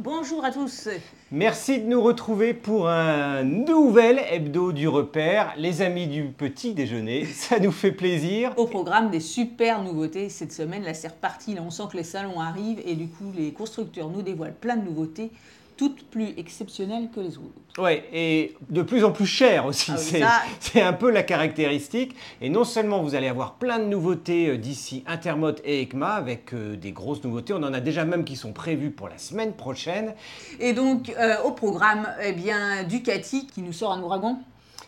Bonjour à tous. Merci de nous retrouver pour un nouvel hebdo du repère. Les amis du petit déjeuner, ça nous fait plaisir. Au programme des super nouveautés cette semaine, là c'est reparti, là on sent que les salons arrivent et du coup les constructeurs nous dévoilent plein de nouveautés toutes plus exceptionnelles que les autres. Ouais, et de plus en plus cher aussi. Ah oui, c'est, un peu la caractéristique. Et non seulement vous allez avoir plein de nouveautés euh, d'ici Intermot et ECMA avec euh, des grosses nouveautés, on en a déjà même qui sont prévues pour la semaine prochaine. Et donc euh, au programme, eh bien Ducati qui nous sort un ouragan.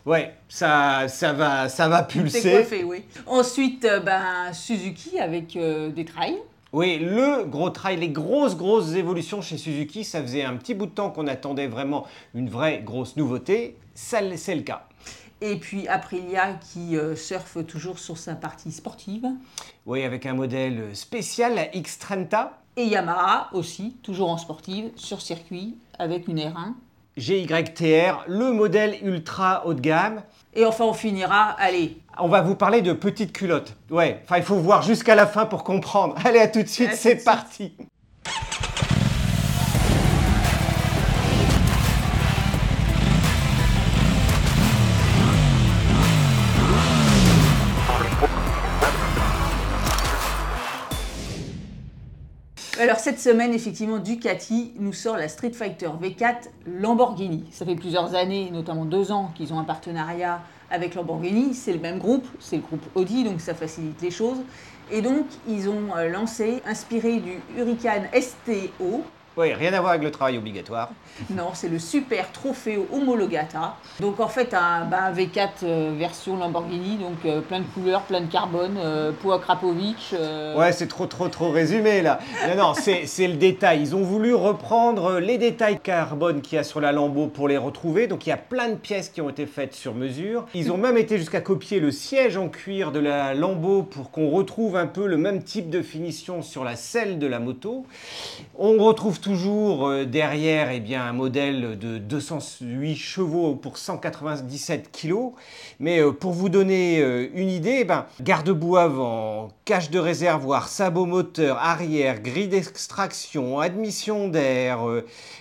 Ouais, ça, ça, va, ça va pulser. coiffé, oui. Ensuite, ben, Suzuki avec euh, des trails. Oui, le gros trail, les grosses, grosses évolutions chez Suzuki, ça faisait un petit bout de temps qu'on attendait vraiment une vraie grosse nouveauté. Ça, c'est le cas. Et puis Aprilia qui euh, surfe toujours sur sa partie sportive. Oui, avec un modèle spécial, la X30, Et Yamaha aussi, toujours en sportive, sur circuit, avec une R1. GYTR, le modèle ultra haut de gamme. Et enfin, on finira, allez, On va vous parler de petites culottes. Ouais, enfin, il faut voir jusqu'à la fin pour comprendre. Allez, à tout de suite, c'est suite. Alors cette semaine, effectivement, Ducati nous sort la Street Fighter V4 Lamborghini. Ça fait plusieurs années, notamment deux ans, qu'ils ont un partenariat avec Lamborghini. C'est le même groupe, c'est le groupe Audi, donc ça facilite les choses. Et donc, ils ont euh, lancé, inspiré du Huracan STO, Oui, rien à voir avec le travail obligatoire. non, c'est le Super Trofeo Homologata. Donc en fait, un, bah, un V4 euh, version Lamborghini, donc euh, plein de couleurs, plein de carbone, euh, peau à Krapovic. euh, Ouais, c'est trop, trop, trop résumé là. Non, non, c'est le détail. Ils ont voulu reprendre les détails carbone qu'il y a sur la Lambeau pour les retrouver. Donc il y a plein de pièces qui ont été faites sur mesure. Ils ont même été jusqu'à copier le siège en cuir de la Lambeau pour qu'on retrouve un peu le même type de finition sur la selle de la moto. On retrouve toujours euh, derrière eh bien, un modèle de 208 chevaux pour 197 kg. Mais euh, pour vous donner euh, une idée, eh ben, garde-boue avant, cache de réservoir, sabot moteur, arrière, grille d'extraction, admission d'air,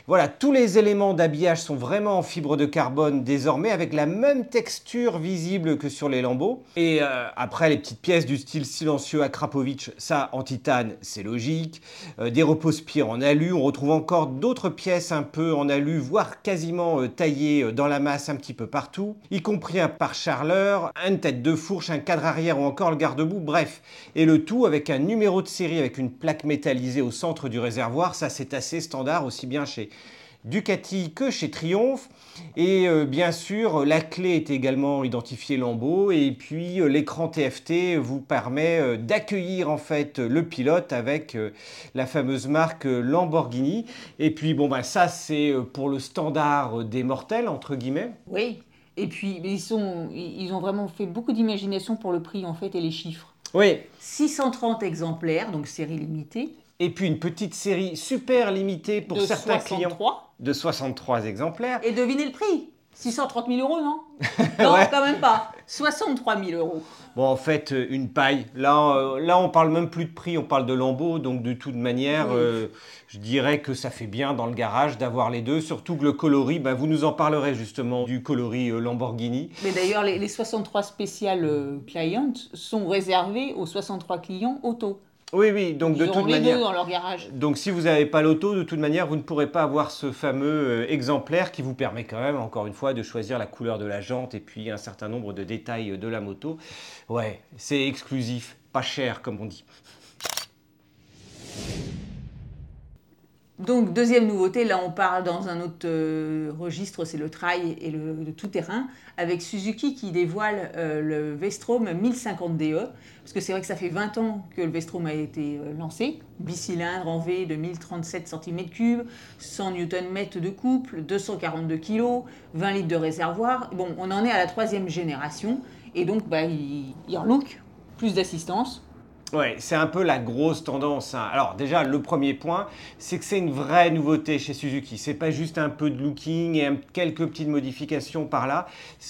voilà, tous les éléments d'habillage sont vraiment en fibre de carbone désormais avec la même texture visible que sur les lambeaux. Et après, les petites pièces du style silencieux à Krapovic, ça en titane, c'est logique. Des repose-pieds en alu, on retrouve encore d'autres pièces un peu en alu, voire quasiment euh, taillées euh, dans la masse un petit peu partout, y compris un pare-charleur, une tête de fourche, un cadre arrière ou encore le garde-boue, bref. Et le tout avec un numéro de série avec une plaque métallisée au centre du réservoir, ça c'est assez standard aussi bien chez Ducati que chez Triumph. Et euh, bien sûr, la clé est également identifiée Lambeau. Et puis euh, l'écran TFT vous permet euh, d'accueillir en fait le pilote avec la fameuse marque Lamborghini. Et puis bon, bah, ça c'est pour le standard des mortels, entre guillemets. Oui. Et puis, ils, sont, ils ont vraiment fait beaucoup d'imagination pour le prix, en fait, et les chiffres. Oui. 630 exemplaires, donc série limitée. Et puis une petite série super limitée pour de certains 63. clients de 63 exemplaires. Et devinez le prix 630 000 euros, non Non, Ouais. quand même pas. 63 000 euros. Bon, en fait, euh, une paille. Là, euh, là, on parle même plus de prix, on parle de lambeaux. Donc, de toute manière, Oui. euh, je dirais que ça fait bien dans le garage d'avoir les deux. Surtout que le coloris, bah, vous nous en parlerez justement du coloris euh, Lamborghini. Mais d'ailleurs, les, les 63 spéciales clients sont réservés aux 63 clients auto. Oui, oui, donc Ils de toute les manière. deux dans leur garage. Donc, si vous n'avez pas l'auto, de toute manière, vous ne pourrez pas avoir ce fameux euh, exemplaire qui vous permet quand même, encore une fois, de choisir la couleur de la jante et puis un certain nombre de détails de la moto. Ouais, c'est exclusif, pas cher, comme on dit. Donc, deuxième nouveauté, là on parle dans un autre euh, registre, c'est le trail et le, tout-terrain, avec Suzuki qui dévoile euh, le V-Strom 1050 DE, parce que c'est vrai que ça fait 20 ans que le V-Strom a été euh, lancé, bicylindre en V de 1037 cm3, 100 Nm de couple, 242 kg, 20 litres de réservoir. Bon, on en est à la troisième génération, et donc bah, il, il plus d'assistance, Ouais, c'est un peu la grosse tendance. hein. Alors déjà, le premier point, c'est que c'est une vraie nouveauté chez Suzuki. C'est pas juste un peu de looking et quelques petites modifications par là.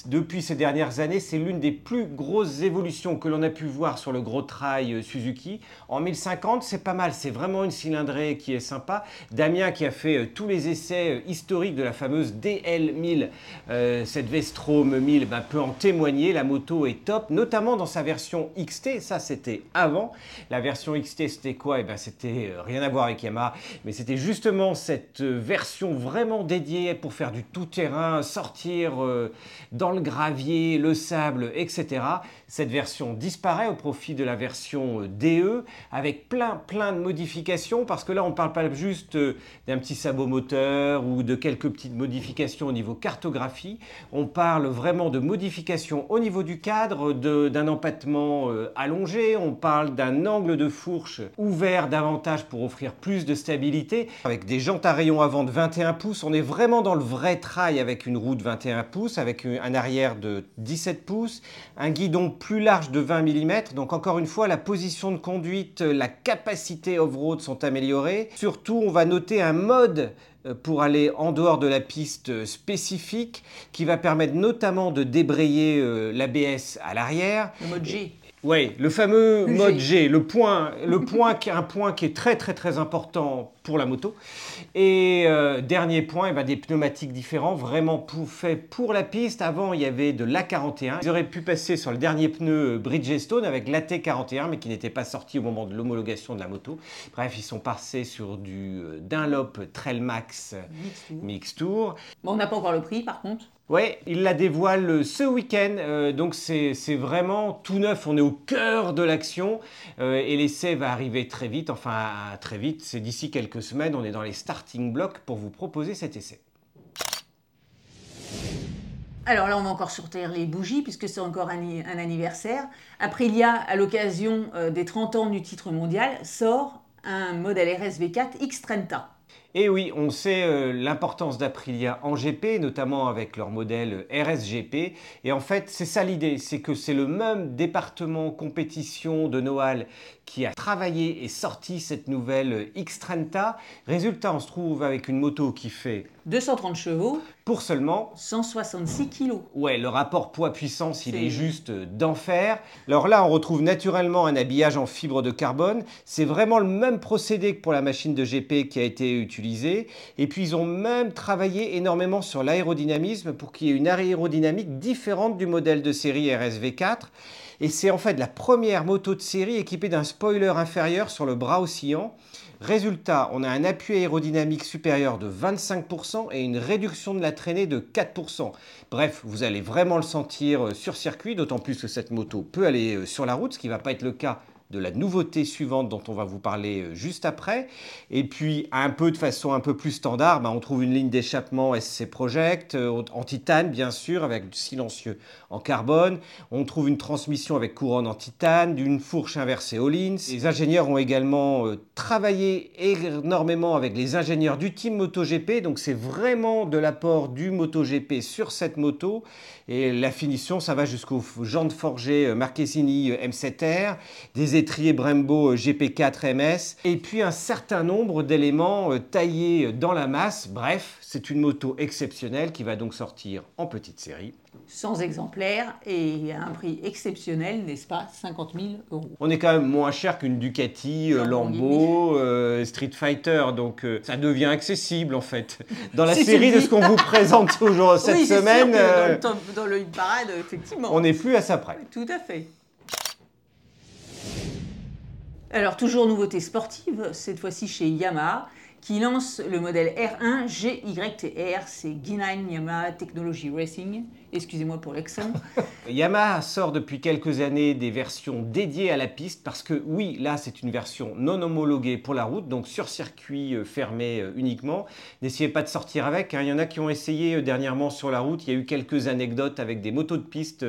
Depuis ces dernières années, c'est l'une des plus grosses évolutions que l'on a pu voir sur le gros trail euh, Suzuki. En 1050, c'est pas mal. C'est vraiment une cylindrée qui est sympa. Damien qui a fait euh, tous les essais euh, historiques de la fameuse DL1000, euh, cette Vestrom 1000, ben, peut en témoigner. La moto est top, notamment dans sa version XT. Ça, c'était avant. La version XT, c'était quoi? Eh ben, c'était euh, rien à voir avec Yamaha, mais c'était justement cette euh, version vraiment dédiée pour faire du tout-terrain, sortir euh, dans le gravier, le sable, etc. Cette version disparaît au profit de la version DE avec plein plein de modifications parce que là on ne parle pas juste d'un petit sabot moteur ou de quelques petites modifications au niveau cartographie, on parle vraiment de modifications au niveau du cadre, d'un empattement allongé, on parle d'un angle de fourche ouvert davantage pour offrir plus de stabilité. Avec des jantes à rayon avant de 21 pouces, on est vraiment dans le vrai trail avec une roue de 21 pouces, avec un arrière de 17 pouces, un guidon plus large de 20 mm. Donc encore une fois, la position de conduite, la capacité off-road sont améliorées. Surtout, on va noter un mode euh, pour aller en dehors de la piste spécifique qui va permettre notamment de débrayer euh, l'ABS à l'arrière. Le mode G. Oui, le fameux Le mode G. G, le point, le point qui est un point qui est très très très important pour la moto. Et euh, dernier point, eh ben, des pneumatiques différents, vraiment pour, faits pour la piste. Avant, il y avait de l'A41. Ils auraient pu passer sur le dernier pneu Bridgestone avec l'AT41, mais qui n'était pas sorti au moment de l'homologation de la moto. Bref, ils sont passés sur du euh, Dunlop Trailmax Mixtour. Mixtour. Bon, on n'a pas encore le prix par contre. Ouais, il la dévoile ce week-end, euh, donc c'est vraiment tout neuf, on est au cœur de l'action euh, et l'essai va arriver très vite, enfin très vite, c'est d'ici quelques semaines, on est dans les starting blocks pour vous proposer cet essai. Alors là, on va encore sortir les bougies, puisque c'est encore un, un anniversaire. Aprilia, à l'occasion euh, des 30 ans du titre mondial, sort un modèle RSV4 X30. Et oui, on sait euh, l'importance d'Aprilia en GP, notamment avec leur modèle RSGP. Et en fait, c'est ça l'idée, c'est que c'est le même département compétition de Noal qui a travaillé et sorti cette nouvelle X30. Résultat, on se trouve avec une moto qui fait 230 chevaux, pour seulement 166 kilos. Ouais, le rapport poids-puissance, il est juste d'enfer. Alors là, on retrouve naturellement un habillage en fibre de carbone. C'est vraiment le même procédé que pour la machine de GP qui a été utilisée. Et puis, ils ont même travaillé énormément sur l'aérodynamisme pour qu'il y ait une aérodynamique différente du modèle de série RSV4. Et c'est en fait la première moto de série équipée d'un spoiler inférieur sur le bras oscillant. Résultat, on a un appui aérodynamique supérieur de 25% et une réduction de la traînée de 4%. Bref, vous allez vraiment le sentir euh, sur circuit, d'autant plus que cette moto peut aller euh, sur la route, ce qui ne va pas être le cas de la nouveauté suivante dont on va vous parler euh, juste après. Et puis, un peu de façon un peu plus standard, bah, on trouve une ligne d'échappement SC Project euh, en titane, bien sûr, avec du silencieux en carbone. On trouve une transmission avec couronne en titane, d'une fourche inversée Hollins. Les ingénieurs ont également euh, travaillé énormément avec les ingénieurs du team MotoGP, donc c'est vraiment de l'apport du MotoGP sur cette moto. Et la finition, ça va jusqu'aux jantes forgées euh, Marchesini euh, M7R, des étriers Brembo euh, GP4 MS, et puis un certain nombre d'éléments euh, taillés dans la masse. Bref, c'est une moto exceptionnelle qui va donc sortir en petite série. 100 exemplaires et à un prix exceptionnel, n'est-ce pas? 50 000 euros. On est quand même moins cher qu'une Ducati, euh, Lambo, euh, Street Fighter, donc euh, ça devient accessible en fait. Dans la Si série de ce qu'on vous présente aujourd'hui cette oui, c'est sûr semaine, que dans, le top- dans le parade, effectivement. on n'est plus à ça près. Tout à fait. Alors, toujours nouveauté sportive, cette fois-ci chez Yamaha, qui lance le modèle R1 GYTR, c'est Guinan Yamaha Technology Racing. Excusez-moi pour l'accent. Yamaha sort depuis quelques années des versions dédiées à la piste parce que oui, là c'est une version non homologuée pour la route, donc sur circuit euh, fermé euh, uniquement. N'essayez pas de sortir avec, hein. il y en a qui ont essayé euh, dernièrement sur la route, il y a eu quelques anecdotes avec des motos de piste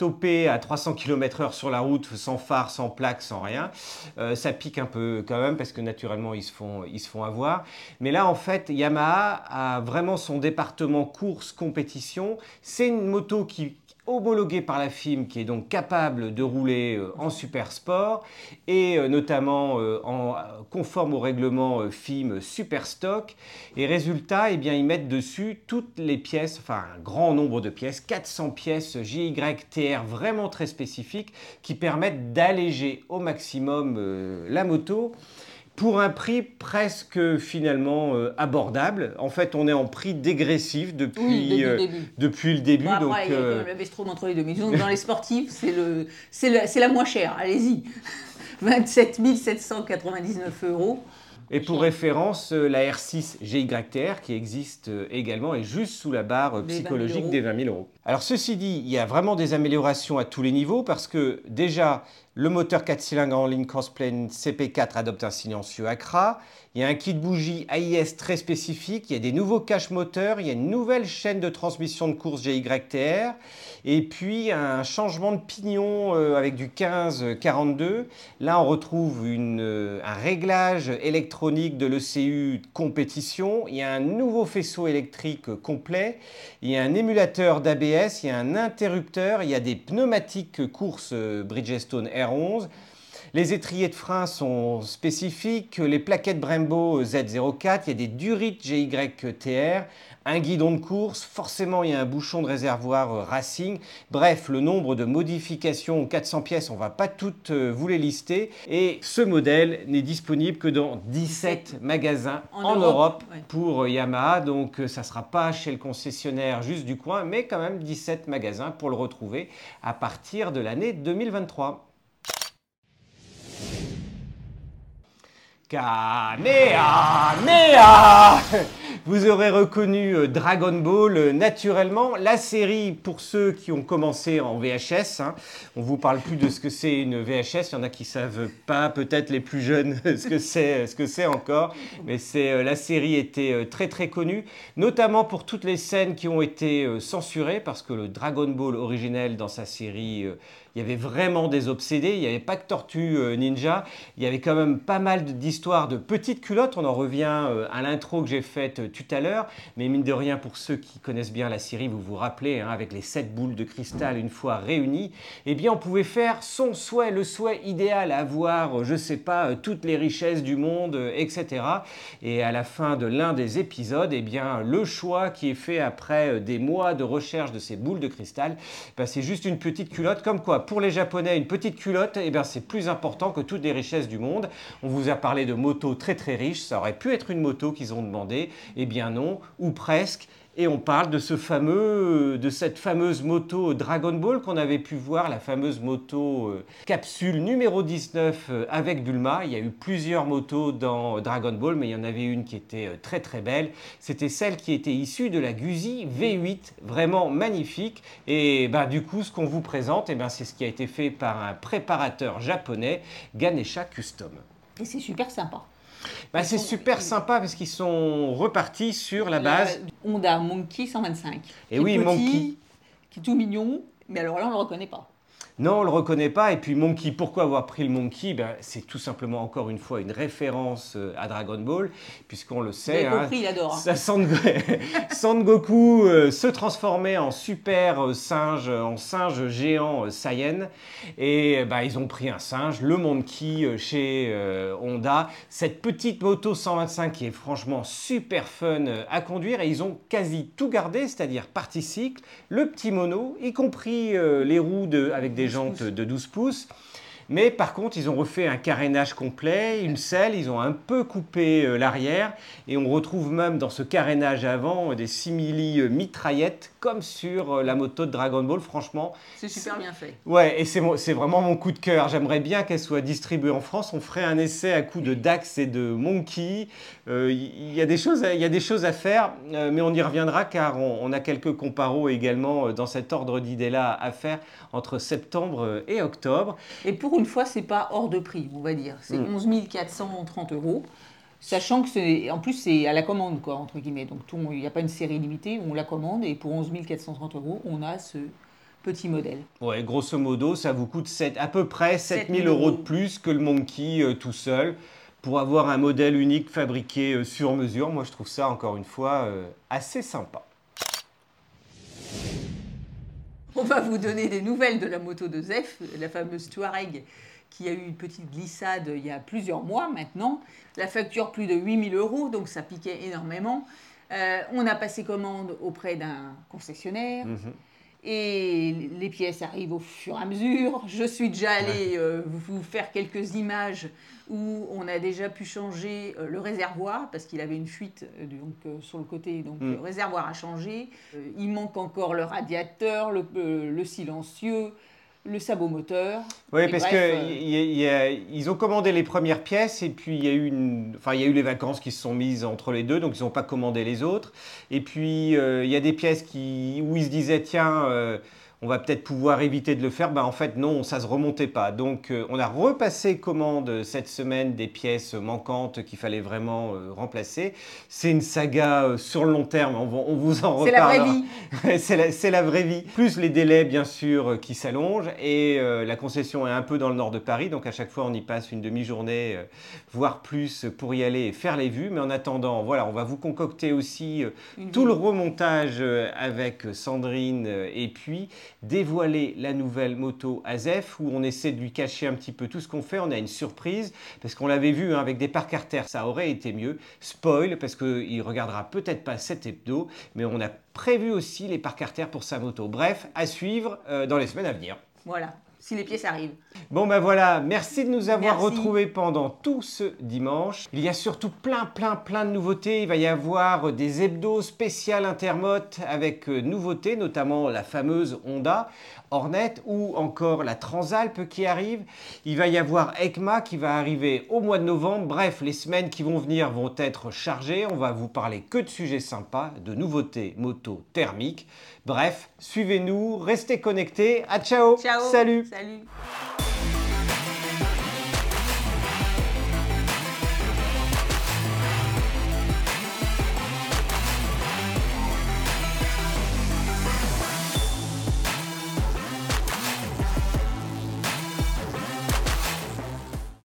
topées à 300 km/h sur la route, sans phare, sans plaque, sans rien. Euh, ça pique un peu quand même parce que naturellement ils se font, ils se font avoir. Mais là en fait, Yamaha a vraiment son département course compétition. C'est une moto qui homologué par la FIM, qui est donc capable de rouler euh, en super sport, et euh, notamment euh, en, conforme au règlement FIM Super Stock. Et résultat, eh bien, ils mettent dessus toutes les pièces, enfin un grand nombre de pièces, 400 pièces JYTR vraiment très spécifiques, qui permettent d'alléger au maximum la moto pour un prix presque finalement euh, abordable. En fait, on est en prix dégressif depuis, euh, depuis le début. donc, après, euh... le Vestrom entre les deux. Mais disons que dans les sportifs, c'est le, la, la moins chère. Allez-y. 27 799 euros. Et pour référence, euh, la R6 GYTR qui existe euh, également est juste sous la barre euh, psychologique des 20 000 euros. Alors ceci dit, il y a vraiment des améliorations à tous les niveaux parce que déjà, le moteur 4 cylindres en ligne Crossplane CP4 adopte un silencieux Acra. Il y a un kit bougie AIS très spécifique. Il y a des nouveaux caches moteurs. Il y a une nouvelle chaîne de transmission de course GYTR. Et puis un changement de pignon avec du 15-42. Là, on retrouve une, un réglage électronique de l'ECU compétition, il y a un nouveau faisceau électrique complet, il y a un émulateur d'ABS, il y a un interrupteur, il y a des pneumatiques course Bridgestone R11, les étriers de frein sont spécifiques, les plaquettes Brembo Z04, il y a des durites GYTR, un guidon de course, forcément il y a un bouchon de réservoir Racing. Bref, le nombre de modifications 400 pièces, on ne va pas toutes euh, vous les lister. Et ce modèle n'est disponible que dans 17 magasins en, Europe, pour euh, Yamaha. Donc euh, ça ne sera pas chez le concessionnaire juste du coin, mais quand même 17 magasins pour le retrouver à partir de l'année 2023. Kanea! Nea! Vous aurez reconnu euh, Dragon Ball euh, naturellement. La série, pour ceux qui ont commencé en VHS, hein, on vous parle plus de ce que c'est une VHS. Il y en a qui savent pas, peut-être les plus jeunes, ce que c'est, ce que c'est encore. Mais c'est euh, la série était très très connue, notamment pour toutes les scènes qui ont été censurées, parce que le Dragon Ball originel dans sa série il y avait vraiment des obsédés, il n'y avait pas que Tortue euh, Ninja, il y avait quand même pas mal d'histoires de petites culottes, on en revient euh, à l'intro que j'ai faite euh, tout à l'heure, mais mine de rien, pour ceux qui connaissent bien la série, vous vous rappelez, hein, avec les sept boules de cristal une fois réunies, eh bien on pouvait faire son souhait, le souhait idéal, avoir, je sais pas, toutes les richesses du monde, etc. Et à la fin de l'un des épisodes, eh bien le choix qui est fait après des mois de recherche de ces boules de cristal, ben, c'est juste une petite culotte, comme quoi pour les Japonais, une petite culotte, eh bien, c'est plus important que toutes les richesses du monde. On vous a parlé de motos très très riches, ça aurait pu être une moto qu'ils ont demandé. Eh bien non, ou presque. Et on parle de ce fameux, de cette fameuse moto Dragon Ball qu'on avait pu voir, la fameuse moto euh, capsule numéro 19 euh, avec Bulma. Il y a eu plusieurs motos dans Dragon Ball, mais il y en avait une qui était euh, très très belle. C'était celle qui était issue de la Guzzi V8, vraiment magnifique. Et ben, du coup, ce qu'on vous présente, eh ben, c'est ce qui a été fait par un préparateur japonais, Ganesha Custom. Et c'est super sympa. Bah, c'est super sympa parce qu'ils sont repartis sur la base. Honda Monkey 125. Et oui, Monkey. Qui est tout mignon, mais alors là, on ne le reconnaît pas. Non, on le reconnaît pas. Et puis Monkey, pourquoi avoir pris le Monkey? Ben, C'est tout simplement encore une fois une référence euh, à Dragon Ball, puisqu'on le sait. Hein, compris, il adore. Hein. Son, Goku euh, se transformait en super euh, singe, en singe géant Saiyan. Et ben, ils ont pris un singe, le Monkey chez Honda. Cette petite moto 125 qui est franchement super fun à conduire. Et ils ont quasi tout gardé, c'est-à-dire partie cycle, le petit mono, y compris les roues de, avec des de 12 pouces. Mais par contre, ils ont refait un carénage complet, une selle, ils ont un peu coupé euh, l'arrière et on retrouve même dans ce carénage avant des simili euh, mitraillettes comme sur euh, la moto de Dragon Ball. Franchement, c'est super bien fait. Ouais, et c'est vraiment mon coup de cœur. J'aimerais bien qu'elle soit distribuée en France. On ferait un essai à coup de Dax et de Monkey. Il y, a des choses, il y a des choses à faire, mais on y reviendra car on, a quelques comparos également dans cet ordre d'idées-là à faire entre septembre et octobre. Et pour une fois, c'est pas hors de prix, on va dire. C'est 11 mm. 430 euros. Sachant que c'est, en plus, c'est à la commande, quoi, entre guillemets. Donc, il n'y a pas une série limitée, on la commande et pour 11 430 euros, on a ce petit modèle. Ouais, grosso modo, ça vous coûte 7, à peu près 7000 euros de plus que le Monkey euh, tout seul pour avoir un modèle unique fabriqué euh, sur mesure. Moi, je trouve ça, encore une fois, euh, assez sympa. On va vous donner des nouvelles de la moto de Zef, la fameuse Touareg qui a eu une petite glissade il y a plusieurs mois maintenant. La facture plus de 8000 euros, donc ça piquait énormément. Euh, on a passé commande auprès d'un concessionnaire. Mhm. Et les pièces arrivent au fur et à mesure. Je suis déjà allée euh, vous faire quelques images où on a déjà pu changer euh, le réservoir parce qu'il avait une fuite donc, sur le côté. Donc mm. le réservoir a changé. il manque encore le radiateur, le silencieux, le sabot moteur. Oui, parce qu'ils euh, ils ont commandé les premières pièces et puis il y, a eu une, enfin, il y a eu les vacances qui se sont mises entre les deux, donc ils n'ont pas commandé les autres. Et puis euh, il y a des pièces qui, où ils se disaient, tiens, euh, on va peut-être pouvoir éviter de le faire. Ben, en fait, non, ça ne se remontait pas. Donc, euh, on a repassé commande cette semaine des pièces manquantes qu'il fallait vraiment euh, remplacer. C'est une saga euh, sur le long terme, on, vous en reparle. C'est la vraie vie. c'est la, vraie vie. Plus les délais, bien sûr, qui s'allongent. Et la concession est un peu dans le nord de Paris, donc à chaque fois, on y passe une demi-journée, voire plus, pour y aller et faire les vues. Mais en attendant, voilà, on va vous concocter aussi tout le remontage avec Sandrine et puis dévoiler la nouvelle moto AZEF où on essaie de lui cacher un petit peu tout ce qu'on fait. On a une surprise parce qu'on l'avait vu hein, avec des parcs artères, ça aurait été mieux. Spoil parce qu'il regardera peut-être pas cet hebdo, mais on a prévu aussi les parcs artères pour sa moto. Bref, à suivre euh, dans les semaines à venir. Voilà si les pièces arrivent. Bon ben voilà, merci de nous avoir retrouvés pendant tout ce dimanche. Il y a surtout plein plein plein de nouveautés. Il va y avoir des hebdos spéciales intermotes avec euh, nouveautés, notamment la fameuse Honda Hornet ou encore la Transalp qui arrive. Il va y avoir ECMA qui va arriver au mois de novembre. Bref, les semaines qui vont venir vont être chargées. On va vous parler que de sujets sympas, de nouveautés moto thermiques. Bref, suivez-nous, restez connectés. À ciao. Ciao. Salut. Salut.